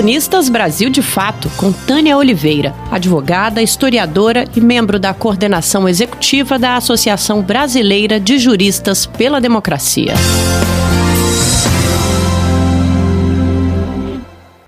Colunistas Brasil de Fato, com Tânia Oliveira, advogada, historiadora e membro da coordenação executiva da Associação Brasileira de Juristas pela Democracia.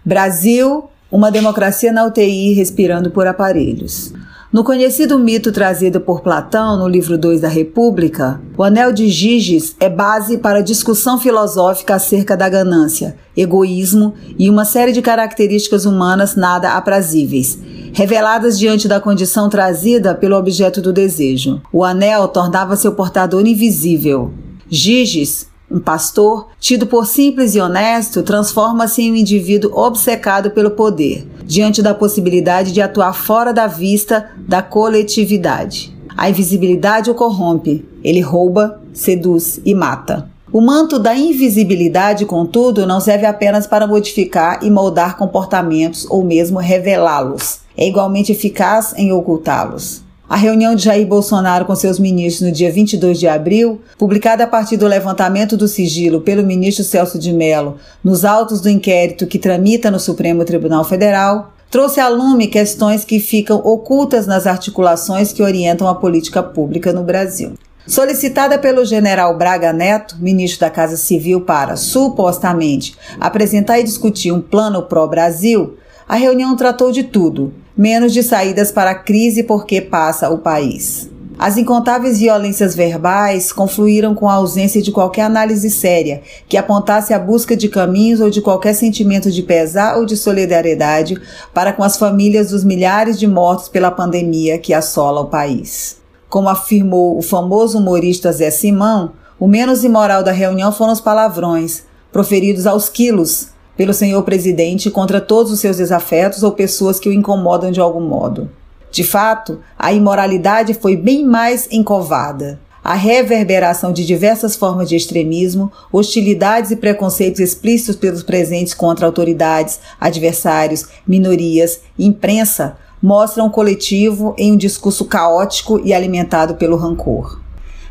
Brasil, uma democracia na UTI respirando por aparelhos. No conhecido mito trazido por Platão no livro 2 da República, o anel de Giges é base para a discussão filosófica acerca da ganância, egoísmo e uma série de características humanas nada aprazíveis, reveladas diante da condição trazida pelo objeto do desejo. O anel tornava seu portador invisível. Giges um pastor, tido por simples e honesto, transforma-se em um indivíduo obcecado pelo poder, diante da possibilidade de atuar fora da vista da coletividade. A invisibilidade o corrompe, ele rouba, seduz e mata. O manto da invisibilidade, contudo, não serve apenas para modificar e moldar comportamentos ou mesmo revelá-los. É igualmente eficaz em ocultá-los. A reunião de Jair Bolsonaro com seus ministros no dia 22 de abril, publicada a partir do levantamento do sigilo pelo ministro Celso de Mello nos autos do inquérito que tramita no Supremo Tribunal Federal, trouxe a lume questões que ficam ocultas nas articulações que orientam a política pública no Brasil. Solicitada pelo general Braga Neto, ministro da Casa Civil, para, supostamente, apresentar e discutir um plano pró-Brasil, a reunião tratou de tudo, menos de saídas para a crise porque passa o país. As incontáveis violências verbais confluíram com a ausência de qualquer análise séria que apontasse a busca de caminhos ou de qualquer sentimento de pesar ou de solidariedade para com as famílias dos milhares de mortos pela pandemia que assola o país. Como afirmou o famoso humorista Zé Simão, o menos imoral da reunião foram os palavrões, proferidos aos quilos, pelo senhor presidente contra todos os seus desafetos ou pessoas que o incomodam de algum modo. De fato, a imoralidade foi bem mais encovada. A reverberação de diversas formas de extremismo, hostilidades e preconceitos explícitos pelos presentes contra autoridades, adversários, minorias imprensa mostram o coletivo em um discurso caótico e alimentado pelo rancor.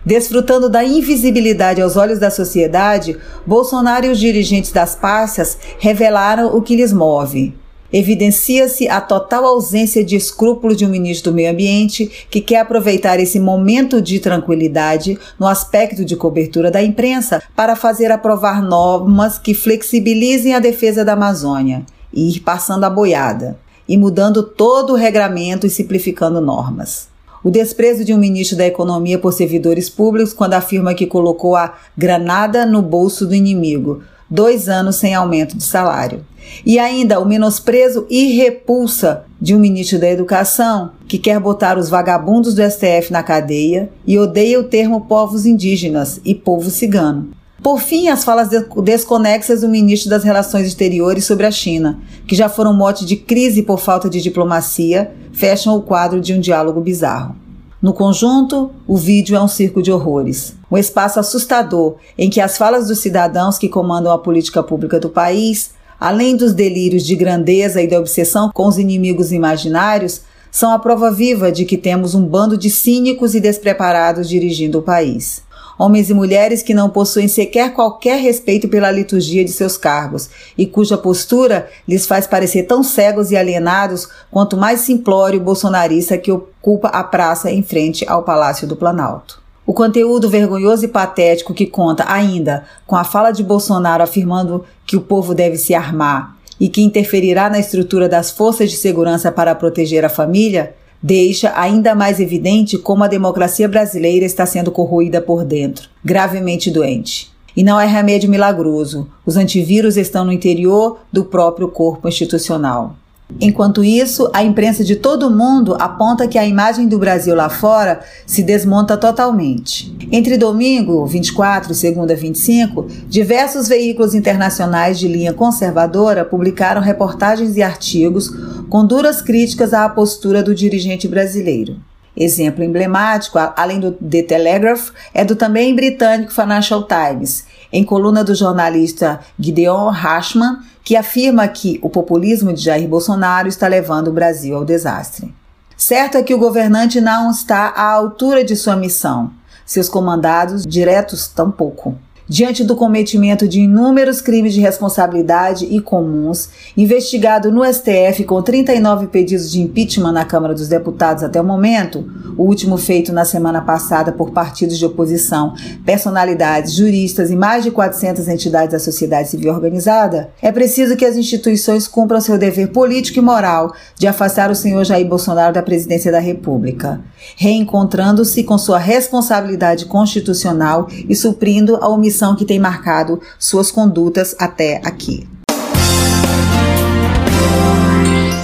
Desfrutando da invisibilidade aos olhos da sociedade, Bolsonaro e os dirigentes das parças revelaram o que lhes move. Evidencia-se a total ausência de escrúpulos de um ministro do Meio Ambiente que quer aproveitar esse momento de tranquilidade no aspecto de cobertura da imprensa para fazer aprovar normas que flexibilizem a defesa da Amazônia e ir passando a boiada, e mudando todo o regramento e simplificando normas. O desprezo de um ministro da Economia por servidores públicos quando afirma que colocou a granada no bolso do inimigo, dois anos sem aumento de salário. E ainda o menosprezo e repulsa de um ministro da Educação que quer botar os vagabundos do STF na cadeia e odeia o termo povos indígenas e povo cigano. Por fim, as falas desconexas do ministro das Relações Exteriores sobre a China, que já foram mote de crise por falta de diplomacia, fecham o quadro de um diálogo bizarro. No conjunto, o vídeo é um circo de horrores, um espaço assustador em que as falas dos cidadãos que comandam a política pública do país, além dos delírios de grandeza e da obsessão com os inimigos imaginários, são a prova viva de que temos um bando de cínicos e despreparados dirigindo o país homens e mulheres que não possuem sequer qualquer respeito pela liturgia de seus cargos e cuja postura lhes faz parecer tão cegos e alienados quanto mais simplório bolsonarista que ocupa a praça em frente ao Palácio do Planalto. O conteúdo vergonhoso e patético que conta ainda com a fala de Bolsonaro afirmando que o povo deve se armar e que interferirá na estrutura das forças de segurança para proteger a família deixa ainda mais evidente como a democracia brasileira está sendo corroída por dentro, gravemente doente. E não é remédio milagroso. Os antivírus estão no interior do próprio corpo institucional. Enquanto isso, a imprensa de todo o mundo aponta que a imagem do Brasil lá fora se desmonta totalmente. Entre domingo 24 e segunda 25, diversos veículos internacionais de linha conservadora publicaram reportagens e artigos com duras críticas à postura do dirigente brasileiro. Exemplo emblemático, além do The Telegraph, é do também britânico Financial Times, em coluna do jornalista Gideon Hashman, que afirma que o populismo de Jair Bolsonaro está levando o Brasil ao desastre. Certo é que o governante não está à altura de sua missão, seus comandados diretos tampouco. Diante do cometimento de inúmeros crimes de responsabilidade e comuns, investigado no STF com 39 pedidos de impeachment na Câmara dos Deputados até o momento, o último feito na semana passada por partidos de oposição, personalidades, juristas e mais de 400 entidades da sociedade civil organizada, é preciso que as instituições cumpram seu dever político e moral de afastar o senhor Jair Bolsonaro da presidência da República, reencontrando-se com sua responsabilidade constitucional e suprindo a omissão que tem marcado suas condutas até aqui.